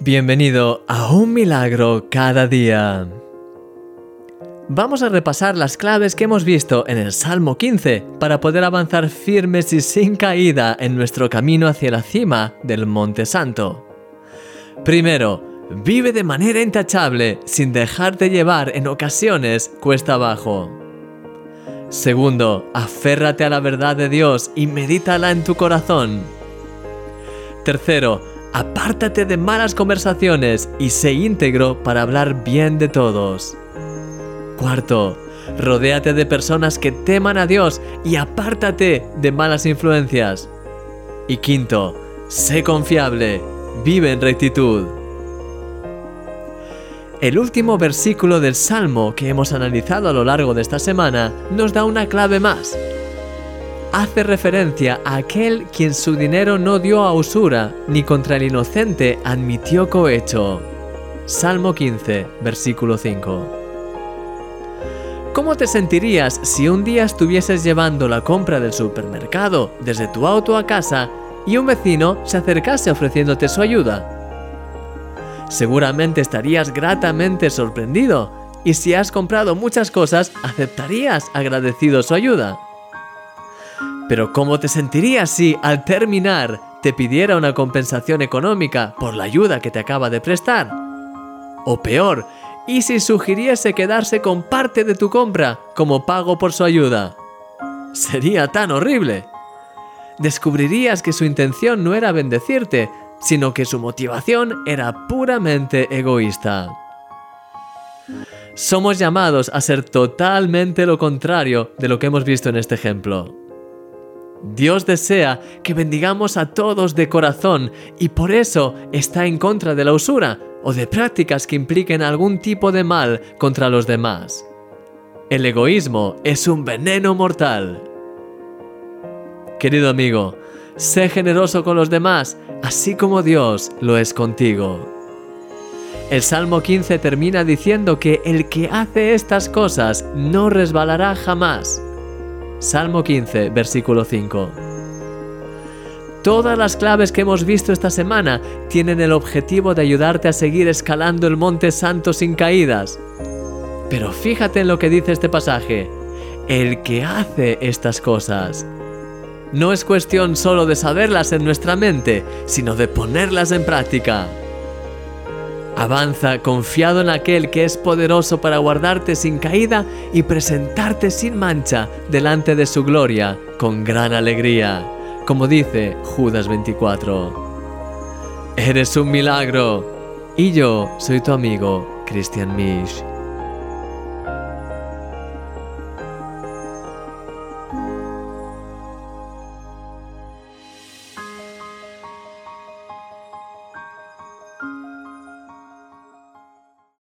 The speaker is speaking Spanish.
Bienvenido a Un Milagro cada día. Vamos a repasar las claves que hemos visto en el Salmo 15 para poder avanzar firmes y sin caída en nuestro camino hacia la cima del Monte Santo. Primero, vive de manera intachable sin dejarte llevar en ocasiones cuesta abajo. Segundo, aférrate a la verdad de Dios y medítala en tu corazón. Tercero, apártate de malas conversaciones y sé íntegro para hablar bien de todos. Cuarto, rodéate de personas que teman a Dios y apártate de malas influencias. Y quinto, sé confiable, vive en rectitud. El último versículo del Salmo que hemos analizado a lo largo de esta semana nos da una clave más. Hace referencia a aquel quien su dinero no dio a usura, ni contra el inocente admitió cohecho. Salmo 15, versículo 5. ¿Cómo te sentirías si un día estuvieses llevando la compra del supermercado desde tu auto a casa y un vecino se acercase ofreciéndote su ayuda? seguramente estarías gratamente sorprendido y si has comprado muchas cosas, aceptarías agradecido su ayuda. Pero ¿cómo te sentirías si al terminar te pidiera una compensación económica por la ayuda que te acaba de prestar? O peor, ¿y si sugiriese quedarse con parte de tu compra como pago por su ayuda? Sería tan horrible. Descubrirías que su intención no era bendecirte, sino que su motivación era puramente egoísta. Somos llamados a ser totalmente lo contrario de lo que hemos visto en este ejemplo. Dios desea que bendigamos a todos de corazón y por eso está en contra de la usura o de prácticas que impliquen algún tipo de mal contra los demás. El egoísmo es un veneno mortal. Querido amigo, sé generoso con los demás así como Dios lo es contigo. El Salmo 15 termina diciendo que el que hace estas cosas no resbalará jamás. Salmo 15, versículo 5. Todas las claves que hemos visto esta semana tienen el objetivo de ayudarte a seguir escalando el monte santo sin caídas. Pero fíjate en lo que dice este pasaje. El que hace estas cosas no es cuestión solo de saberlas en nuestra mente, sino de ponerlas en práctica. Avanza confiado en aquel que es poderoso para guardarte sin caída y presentarte sin mancha delante de su gloria con gran alegría, como dice Judas 24. Eres un milagro y yo soy tu amigo Christian Misch.